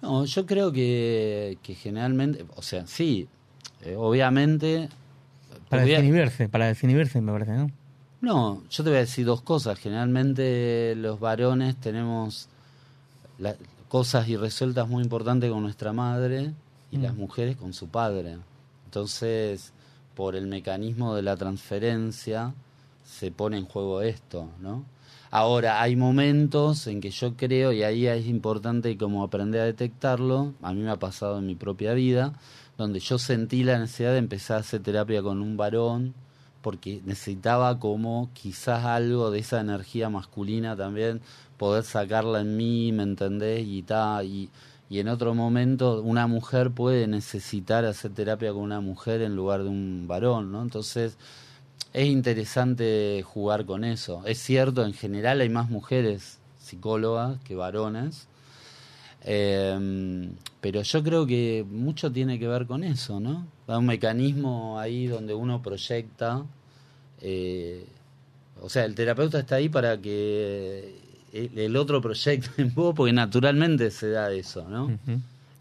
No, yo creo que, que generalmente, o sea, sí, eh, obviamente... Para desinhibirse, para desinhibirse me parece, ¿no? No, yo te voy a decir dos cosas. Generalmente los varones tenemos la- cosas irresueltas muy importantes con nuestra madre y Mm. las mujeres con su padre. Entonces, por el mecanismo de la transferencia, se pone en juego esto, ¿no? Ahora, hay momentos en que yo creo, y ahí es importante como aprender a detectarlo, a mí me ha pasado en mi propia vida, donde yo sentí la necesidad de empezar a hacer terapia con un varón, porque necesitaba como quizás algo de esa energía masculina también, poder sacarla en mí, ¿me entendés? Y, ta, y, y en otro momento una mujer puede necesitar hacer terapia con una mujer en lugar de un varón, ¿no? Entonces es interesante jugar con eso. Es cierto, en general hay más mujeres psicólogas que varones, eh, pero yo creo que mucho tiene que ver con eso, ¿no? Hay un mecanismo ahí donde uno proyecta. eh, o sea, el terapeuta está ahí para que el, el otro proyecte en vos, porque naturalmente se da eso, ¿no?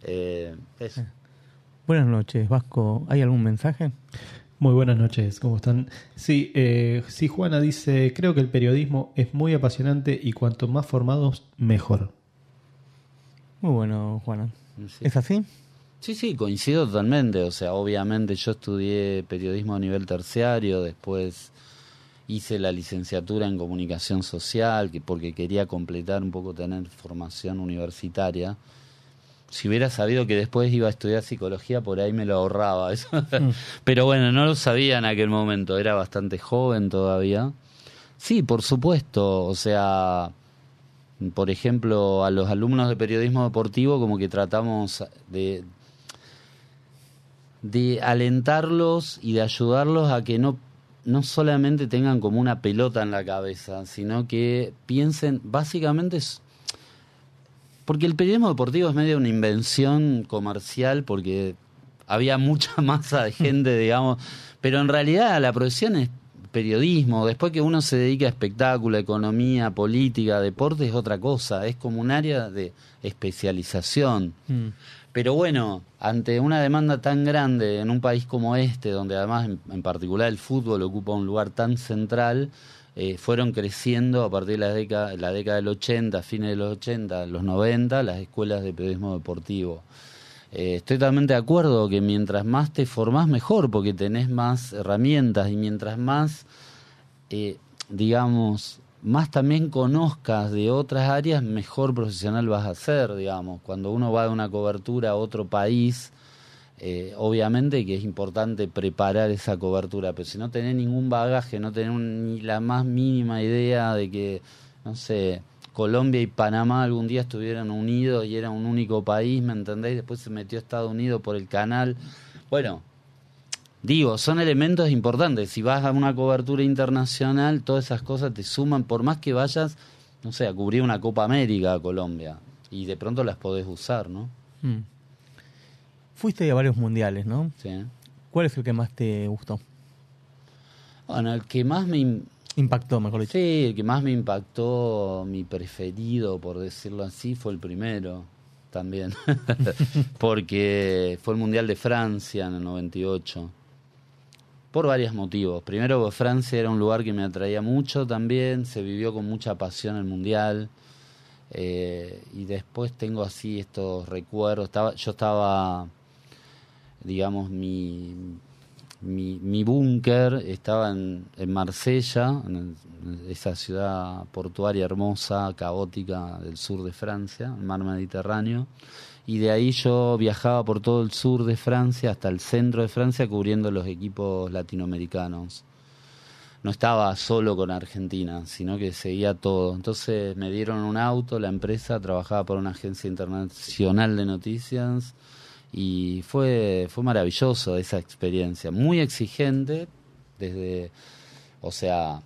Eh, eso. Buenas noches, Vasco. ¿Hay algún mensaje? Muy buenas noches, ¿cómo están? Sí, eh, sí, Juana dice, creo que el periodismo es muy apasionante y cuanto más formados, mejor. Muy bueno, Juana. Sí. ¿Es así? Sí, sí, coincido totalmente. O sea, obviamente yo estudié periodismo a nivel terciario, después hice la licenciatura en comunicación social, que porque quería completar un poco, tener formación universitaria. Si hubiera sabido que después iba a estudiar psicología, por ahí me lo ahorraba. Eso. Pero bueno, no lo sabía en aquel momento, era bastante joven todavía. Sí, por supuesto, o sea, por ejemplo, a los alumnos de periodismo deportivo como que tratamos de, de alentarlos y de ayudarlos a que no, no solamente tengan como una pelota en la cabeza, sino que piensen, básicamente, es- porque el periodismo deportivo es medio una invención comercial, porque había mucha masa de gente, digamos, pero en realidad la profesión es periodismo, después que uno se dedica a espectáculo, economía, política, deporte es otra cosa, es como un área de especialización. Mm. Pero bueno, ante una demanda tan grande en un país como este, donde además en, en particular el fútbol ocupa un lugar tan central, eh, fueron creciendo a partir de la década, la década del 80, fines de los 80, los 90, las escuelas de periodismo deportivo. Eh, estoy totalmente de acuerdo que mientras más te formás mejor, porque tenés más herramientas y mientras más, eh, digamos, más también conozcas de otras áreas, mejor profesional vas a ser, digamos. Cuando uno va de una cobertura a otro país, eh, obviamente que es importante preparar esa cobertura, pero si no tenés ningún bagaje, no tenés un- ni la más mínima idea de que no sé, Colombia y Panamá algún día estuvieran unidos y era un único país, ¿me entendéis? Después se metió Estados Unidos por el canal. Bueno, digo, son elementos importantes. Si vas a una cobertura internacional, todas esas cosas te suman, por más que vayas, no sé, a cubrir una Copa América a Colombia. Y de pronto las podés usar, ¿no? Mm. Fuiste a varios mundiales, ¿no? Sí. ¿Cuál es el que más te gustó? Bueno, el que más me... im- Impactó, mejor dicho. Sí, el que más me impactó, mi preferido, por decirlo así, fue el primero también. Porque fue el Mundial de Francia en el 98. Por varios motivos. Primero, porque Francia era un lugar que me atraía mucho también, se vivió con mucha pasión el Mundial. Eh, y después tengo así estos recuerdos. Estaba, yo estaba, digamos, mi, mi, búnker estaba en, en Marsella, en, el- en esa ciudad portuaria hermosa, caótica del sur de Francia, el mar Mediterráneo. Y de ahí yo viajaba por todo el sur de Francia hasta el centro de Francia cubriendo los equipos latinoamericanos no estaba solo con Argentina, sino que seguía todo. Entonces me dieron un auto, la empresa trabajaba por una agencia internacional de noticias y fue, fue maravilloso esa experiencia, muy exigente, desde, o sea,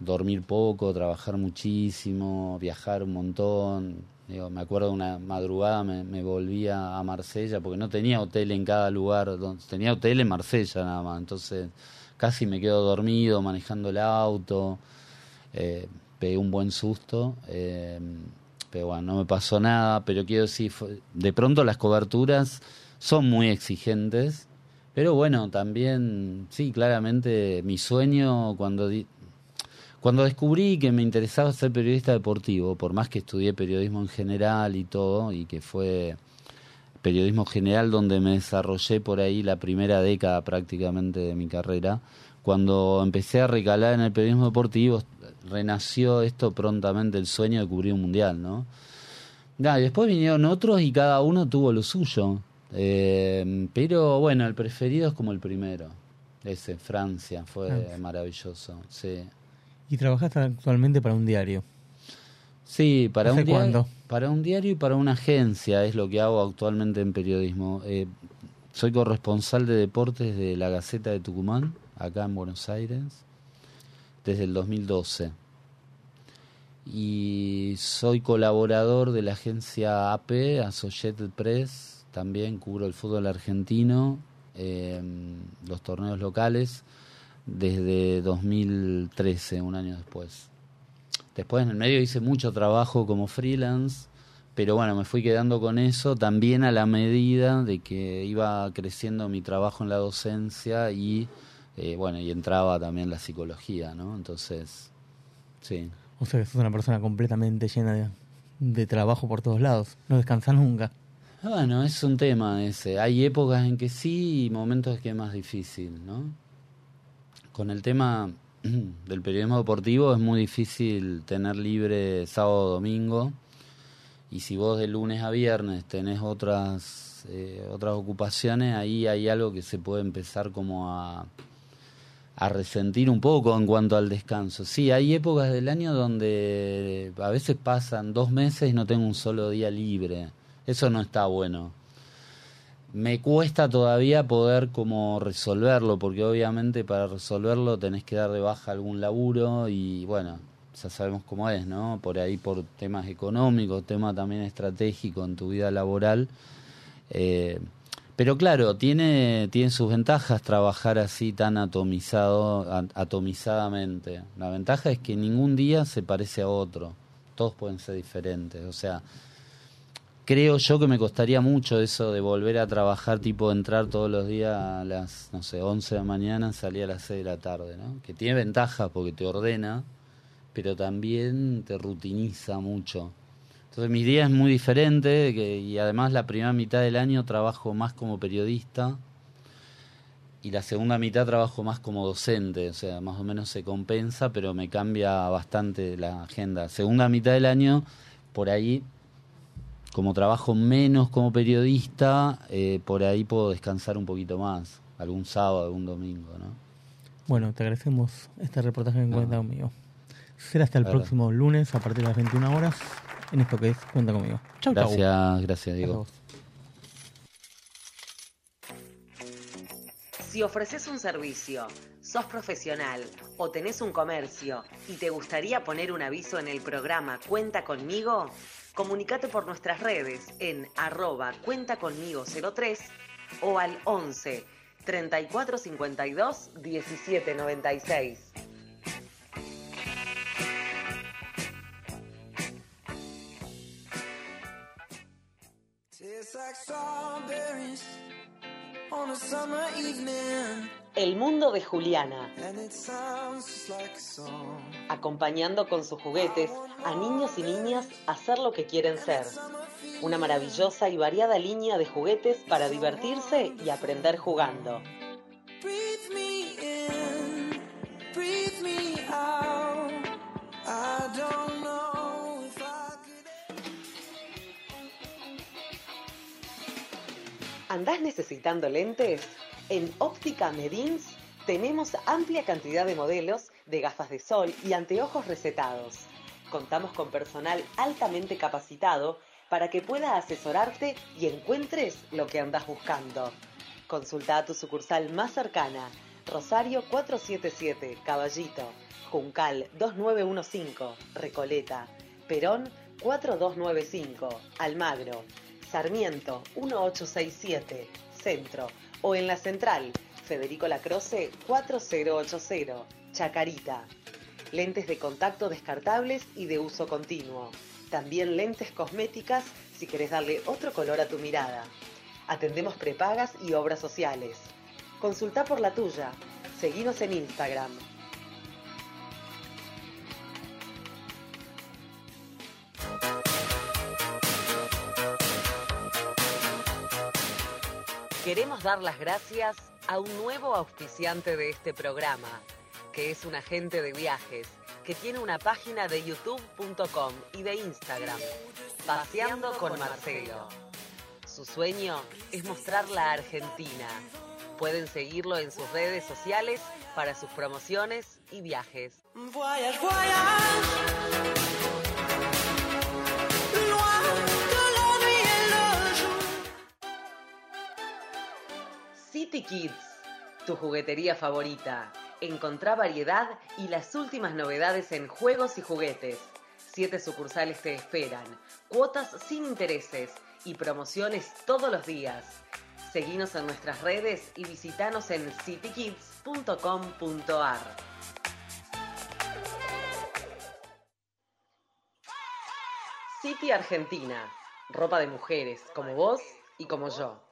dormir poco, trabajar muchísimo, viajar un montón. Digo, me acuerdo una madrugada me, me volvía a Marsella porque no tenía hotel en cada lugar, tenía hotel en Marsella nada más, entonces casi me quedo dormido manejando el auto, eh, pegué un buen susto, eh, pero bueno, no me pasó nada, pero quiero decir, de pronto las coberturas son muy exigentes, pero bueno, también, sí, claramente mi sueño cuando di- cuando descubrí que me interesaba ser periodista deportivo, por más que estudié periodismo en general y todo, y que fue periodismo general donde me desarrollé por ahí la primera década prácticamente de mi carrera, cuando empecé a recalar en el periodismo deportivo, renació esto prontamente el sueño de cubrir un mundial, ¿no? Nada, y después vinieron otros y cada uno tuvo lo suyo. Eh, pero bueno, el preferido es como el primero. Ese, Francia, fue Francia. maravilloso, sí. Y trabajaste actualmente para un diario. Sí, para ¿Hace un diario, para un diario y para una agencia es lo que hago actualmente en periodismo. Eh, soy corresponsal de deportes de la Gaceta de Tucumán, acá en Buenos Aires, desde el 2012. Y soy colaborador de la agencia AP, Associated Press, también cubro el fútbol argentino, eh, los torneos locales, desde 2013, un año después. Después en el medio hice mucho trabajo como freelance, pero bueno, me fui quedando con eso también a la medida de que iba creciendo mi trabajo en la docencia y eh, bueno, y entraba también la psicología, ¿no? Entonces, sí. O sea que sos una persona completamente llena de, de trabajo por todos lados. No descansas nunca. Bueno, es un tema ese. Hay épocas en que sí y momentos que es más difícil, ¿no? Con el tema del periodismo deportivo es muy difícil tener libre sábado o domingo. Y si vos de lunes a viernes tenés otras, eh, otras ocupaciones, ahí hay algo que se puede empezar como a, a resentir un poco en cuanto al descanso. Sí, hay épocas del año donde a veces pasan dos meses y no tengo un solo día libre. Eso no está bueno. Me cuesta todavía poder como resolverlo, porque obviamente para resolverlo tenés que dar de baja algún laburo y bueno, ya sabemos cómo es, ¿no? Por ahí por temas económicos, tema también estratégico en tu vida laboral. Eh, pero claro, tiene, tiene sus ventajas trabajar así tan atomizado, atomizadamente. La ventaja es que ningún día se parece a otro. Todos pueden ser diferentes. O sea, creo yo que me costaría mucho eso de volver a trabajar, tipo entrar todos los días a las, no sé, 11 de la mañana, salir a las 6 de la tarde, ¿no? Que tiene ventajas porque te ordena, pero también te rutiniza mucho. Entonces mis días es muy diferente que, y además la primera mitad del año trabajo más como periodista y la segunda mitad trabajo más como docente, o sea, más o menos se compensa, pero me cambia bastante la agenda. Segunda mitad del año, por ahí, como trabajo menos como periodista, eh, por ahí puedo descansar un poquito más, algún sábado, algún domingo, ¿no? Bueno, te agradecemos este reportaje en cuenta conmigo. Será hasta el próximo lunes a partir de las 21 horas en esto que es Cuenta conmigo. Chau, chau. Gracias, gracias, Diego. Si ofreces un servicio, sos profesional o tenés un comercio y te gustaría poner un aviso en el programa Cuenta conmigo, comunicate por nuestras redes en arroba cuenta conmigo 03 o al 11 34 52 El mundo de Juliana, acompañando con sus juguetes a niños y niñas a ser lo que quieren ser. Una maravillosa y variada línea de juguetes para divertirse y aprender jugando. ¿Andás necesitando lentes? En Óptica Medins tenemos amplia cantidad de modelos de gafas de sol y anteojos recetados. Contamos con personal altamente capacitado para que pueda asesorarte y encuentres lo que andás buscando. Consulta a tu sucursal más cercana, Rosario 477, Caballito, Juncal 2915, Recoleta, Perón 4295, Almagro, Sarmiento 1867, Centro, o en la central, Federico Lacroce 4080, Chacarita. Lentes de contacto descartables y de uso continuo. También lentes cosméticas si querés darle otro color a tu mirada. Atendemos prepagas y obras sociales. Consulta por la tuya. Seguinos en Instagram. Queremos dar las gracias a un nuevo auspiciante de este programa, que es un agente de viajes, que tiene una página de youtube.com y de Instagram, Paseando con Marcelo. Su sueño es mostrar la Argentina. Pueden seguirlo en sus redes sociales para sus promociones y viajes. Voyage, voyage. City Kids, tu juguetería favorita. Encontrá variedad y las últimas novedades en juegos y juguetes. Siete sucursales te esperan, cuotas sin intereses y promociones todos los días. Seguinos en nuestras redes y visitanos en citykids.com.ar. City Argentina, ropa de mujeres como vos y como yo.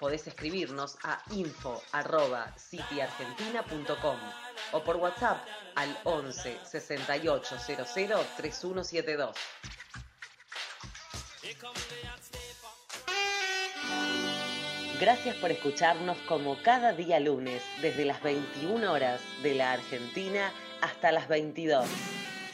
Podés escribirnos a info.cityargentina.com o por WhatsApp al 11 68 00 3172. Gracias por escucharnos como cada día lunes, desde las 21 horas de la Argentina hasta las 22.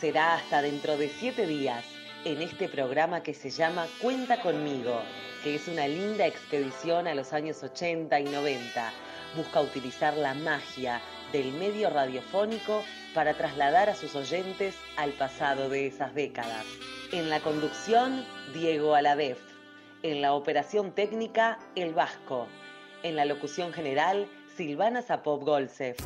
Será hasta dentro de 7 días en este programa que se llama Cuenta conmigo, que es una linda expedición a los años 80 y 90. Busca utilizar la magia del medio radiofónico para trasladar a sus oyentes al pasado de esas décadas. En la conducción, Diego Aladef. En la operación técnica, El Vasco. En la locución general, Silvana Zapop Golsef.